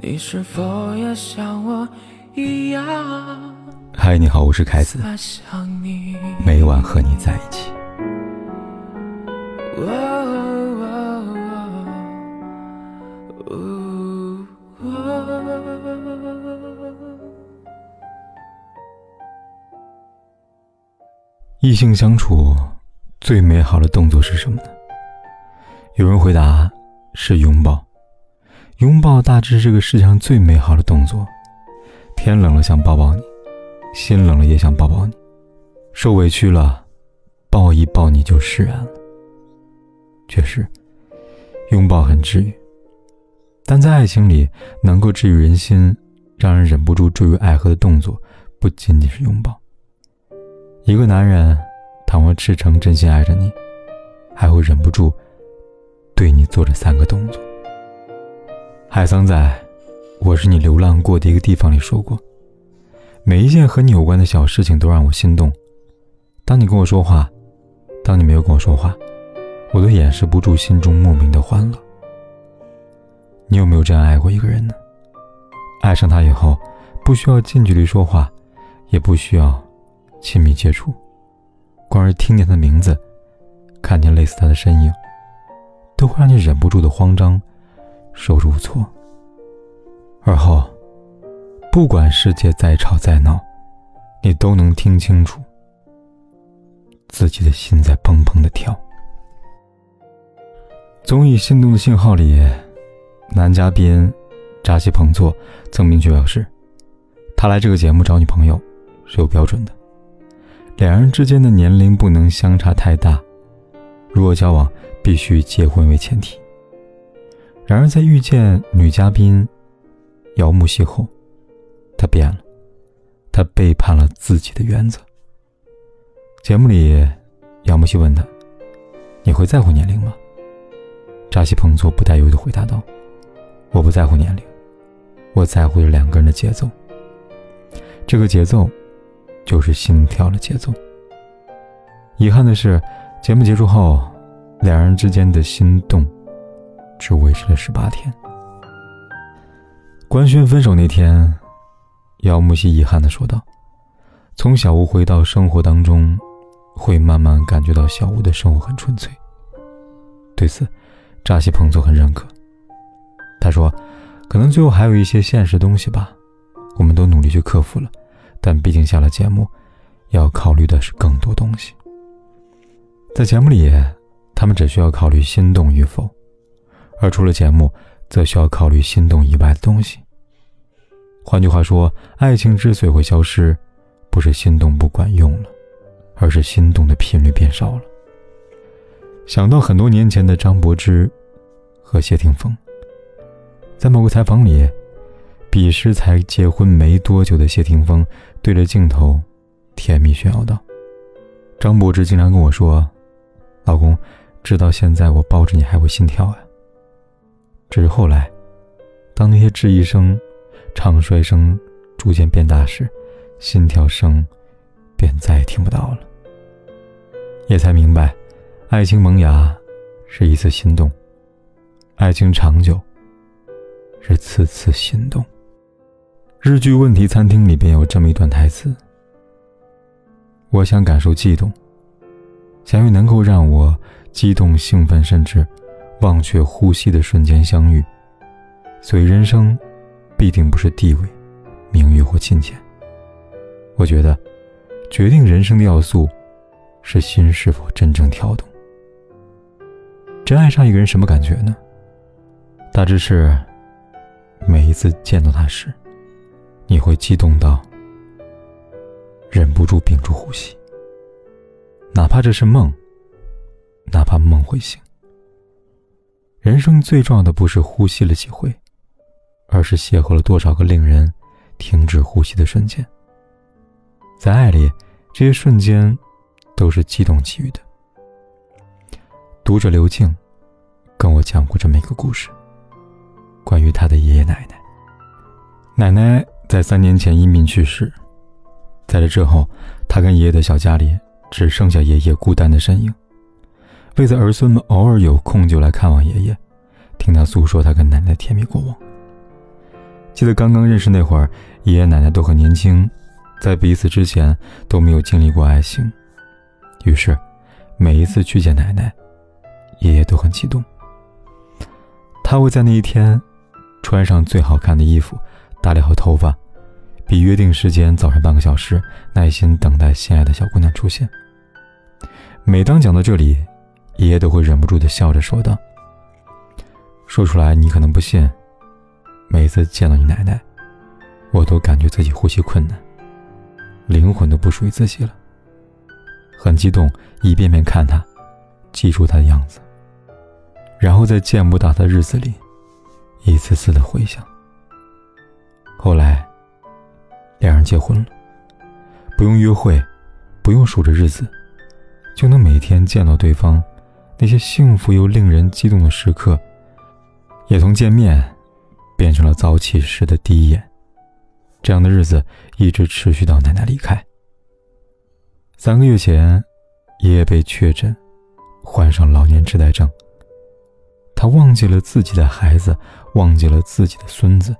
你是否也像我一样？嗨，你好，我是凯子。每晚和你在一起。异性相处最美好的动作是什么呢？有人回答是拥抱。拥抱大致是这个世界上最美好的动作。天冷了想抱抱你，心冷了也想抱抱你，受委屈了，抱一抱你就释然了。确实，拥抱很治愈。但在爱情里，能够治愈人心、让人忍不住坠入爱河的动作，不仅仅是拥抱。一个男人，倘若赤诚真心爱着你，还会忍不住对你做这三个动作。海桑在《我是你流浪过的一个地方》里说过：“每一件和你有关的小事情都让我心动。当你跟我说话，当你没有跟我说话，我都掩饰不住心中莫名的欢乐。”你有没有这样爱过一个人呢？爱上他以后，不需要近距离说话，也不需要亲密接触，光是听见他的名字，看见类似他的身影，都会让你忍不住的慌张。手足无措，而后，不管世界再吵再闹，你都能听清楚自己的心在砰砰的跳。综艺《心动的信号》里，男嘉宾扎西彭措曾明确表示，他来这个节目找女朋友是有标准的，两人之间的年龄不能相差太大，如果交往，必须结婚为前提。然而，在遇见女嘉宾姚木西后，他变了，他背叛了自己的原则。节目里，姚木西问他：“你会在乎年龄吗？”扎西彭措不带犹豫的回答道：“我不在乎年龄，我在乎的两个人的节奏。这个节奏，就是心跳的节奏。”遗憾的是，节目结束后，两人之间的心动。只维持了十八天。官宣分手那天，姚木西遗憾的说道：“从小吴回到生活当中，会慢慢感觉到小吴的生活很纯粹。”对此，扎西彭措很认可。他说：“可能最后还有一些现实东西吧，我们都努力去克服了，但毕竟下了节目，要考虑的是更多东西。在节目里，他们只需要考虑心动与否。”而除了节目，则需要考虑心动以外的东西。换句话说，爱情之所以会消失，不是心动不管用了，而是心动的频率变少了。想到很多年前的张柏芝和谢霆锋，在某个采访里，彼时才结婚没多久的谢霆锋对着镜头甜蜜炫耀道：“张柏芝经常跟我说，老公，直到现在我抱着你还会心跳呀。”只是后来，当那些质疑声、唱衰声逐渐变大时，心跳声便再也听不到了。也才明白，爱情萌芽是一次心动，爱情长久是次次心动。日剧《问题餐厅》里边有这么一段台词：“我想感受悸动，想要能够让我激动、兴奋，甚至……”忘却呼吸的瞬间相遇，所以人生必定不是地位、名誉或金钱。我觉得，决定人生的要素是心是否真正跳动。真爱上一个人什么感觉呢？大致是每一次见到他时，你会激动到忍不住屏住呼吸，哪怕这是梦，哪怕梦会醒。人生最重要的不是呼吸了几回，而是邂逅了多少个令人停止呼吸的瞬间。在爱里，这些瞬间都是激动给予的。读者刘静跟我讲过这么一个故事，关于他的爷爷奶奶。奶奶在三年前因病去世，在这之后，他跟爷爷的小家里只剩下爷爷孤单的身影。为在儿孙们偶尔有空就来看望爷爷，听他诉说他跟奶奶甜蜜过往。记得刚刚认识那会儿，爷爷奶奶都很年轻，在彼此之前都没有经历过爱情。于是，每一次去见奶奶，爷爷都很激动。他会在那一天穿上最好看的衣服，打理好头发，比约定时间早上半个小时，耐心等待心爱的小姑娘出现。每当讲到这里，爷爷都会忍不住的笑着说道：“说出来你可能不信。”每次见到你奶奶，我都感觉自己呼吸困难，灵魂都不属于自己了。很激动，一遍遍看她，记住她的样子，然后在见不到她的日子里，一次次的回想。后来，两人结婚了，不用约会，不用数着日子，就能每天见到对方，那些幸福又令人激动的时刻，也从见面。变成了早起时的第一眼，这样的日子一直持续到奶奶离开。三个月前，爷爷被确诊患上老年痴呆症。他忘记了自己的孩子，忘记了自己的孙子，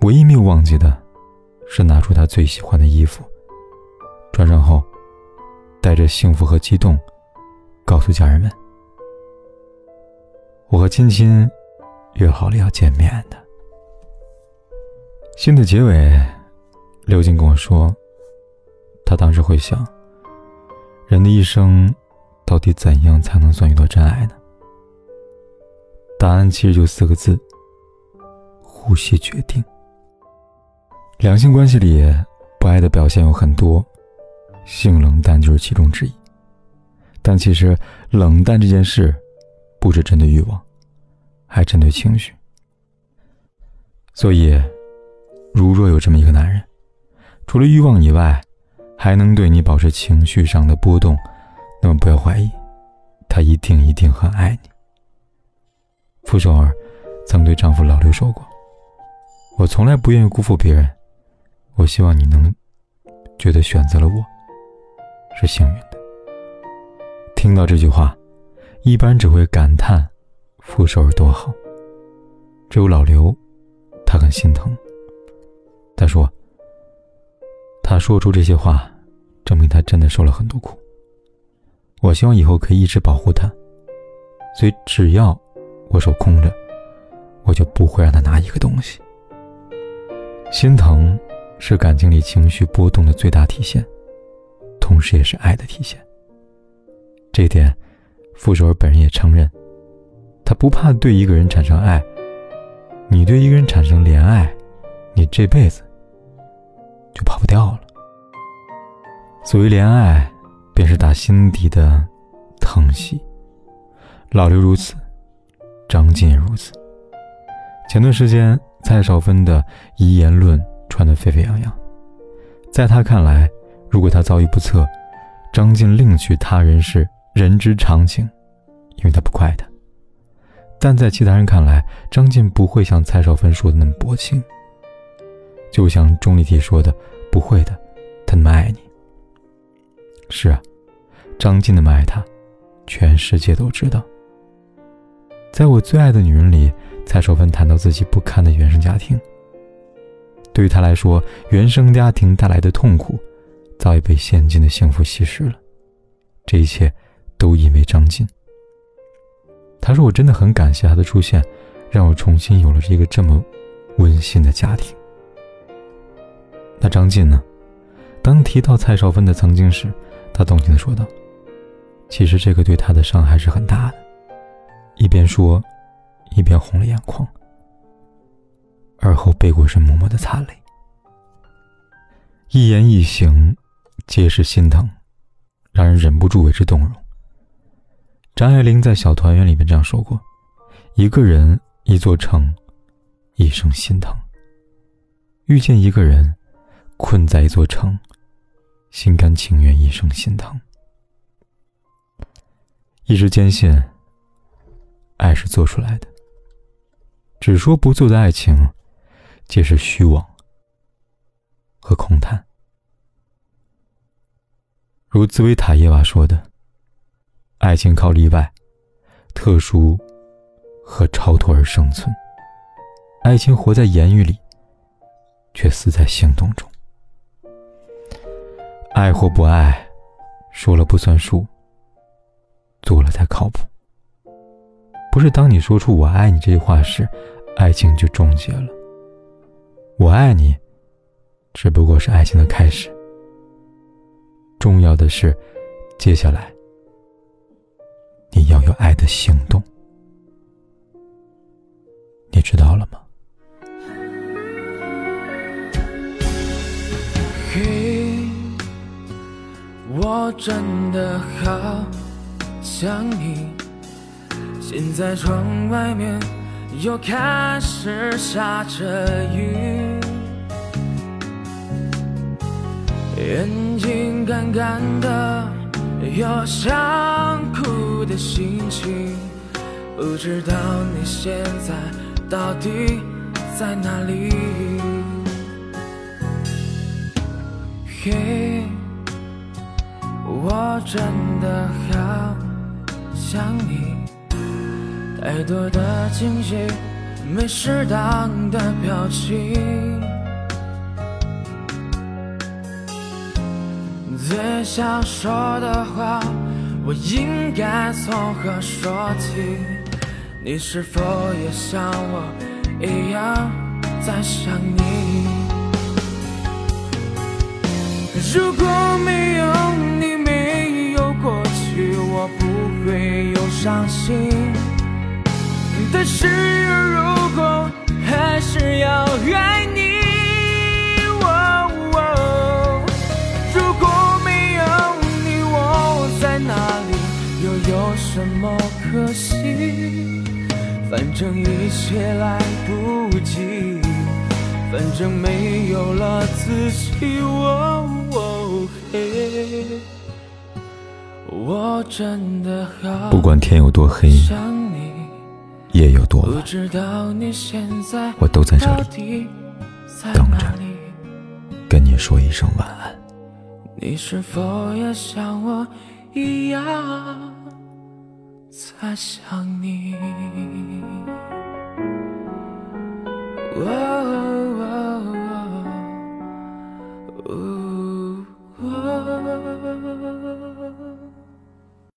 唯一没有忘记的，是拿出他最喜欢的衣服，穿上后，带着幸福和激动，告诉家人们：“我和亲亲。”约好了要见面的。信的结尾，刘静跟我说，他当时会想，人的一生，到底怎样才能算遇到真爱呢？答案其实就四个字：呼吸决定。两性关系里，不爱的表现有很多，性冷淡就是其中之一。但其实，冷淡这件事，不是针对欲望。还针对情绪，所以，如若有这么一个男人，除了欲望以外，还能对你保持情绪上的波动，那么不要怀疑，他一定一定很爱你。傅首尔曾对丈夫老刘说过：“我从来不愿意辜负别人，我希望你能觉得选择了我是幸运。”听到这句话，一般只会感叹。傅首尔多好，只有老刘，他很心疼。他说：“他说出这些话，证明他真的受了很多苦。我希望以后可以一直保护他，所以只要我手空着，我就不会让他拿一个东西。心疼是感情里情绪波动的最大体现，同时也是爱的体现。这点，傅首尔本人也承认。”他不怕对一个人产生爱，你对一个人产生怜爱，你这辈子就跑不掉了。所谓怜爱，便是打心底的疼惜。老刘如此，张晋如此。前段时间，蔡少芬的遗言论传得沸沸扬扬，在他看来，如果他遭遇不测，张晋另娶他人是人之常情，因为他不怪他。但在其他人看来，张晋不会像蔡少芬说的那么薄情。就像钟丽缇说的：“不会的，他那么爱你。”是啊，张晋那么爱他，全世界都知道。在我最爱的女人里，蔡少芬谈到自己不堪的原生家庭。对于她来说，原生家庭带来的痛苦，早已被现今的幸福稀释了。这一切，都因为张晋。他说：“我真的很感谢他的出现，让我重新有了一个这么温馨的家庭。”那张晋呢？当提到蔡少芬的曾经时，他动情的说道：“其实这个对他的伤害是很大的。”一边说，一边红了眼眶，而后背过身，默默的擦泪。一言一行，皆是心疼，让人忍不住为之动容。张爱玲在《小团圆》里面这样说过：“一个人，一座城，一生心疼。遇见一个人，困在一座城，心甘情愿一生心疼。一直坚信，爱是做出来的。只说不做的爱情，皆是虚妄和空谈。如茨维塔耶娃说的。”爱情靠例外、特殊和超脱而生存，爱情活在言语里，却死在行动中。爱或不爱，说了不算数，做了才靠谱。不是当你说出“我爱你”这句话时，爱情就终结了。我爱你，只不过是爱情的开始。重要的是，接下来要有爱的行动。你知道了吗？嘿，我真的好想你。现在窗外面又开始下着雨，眼睛干干的，有想哭的心情。不知道你现在到底在哪里？嘿，我真的好想你。太多的惊喜，没适当的表情。最想说的话，我应该从何说起？你是否也像我一样在想你？如果没有你，没有过去，我不会有伤心。但是如果还是要爱你，反正一切来不及，反正没有了自己。我真的好，不管天有多黑。夜有多晚，我都在这里等着，跟你说一声晚安。你是否也像我一样在想你。哦哦。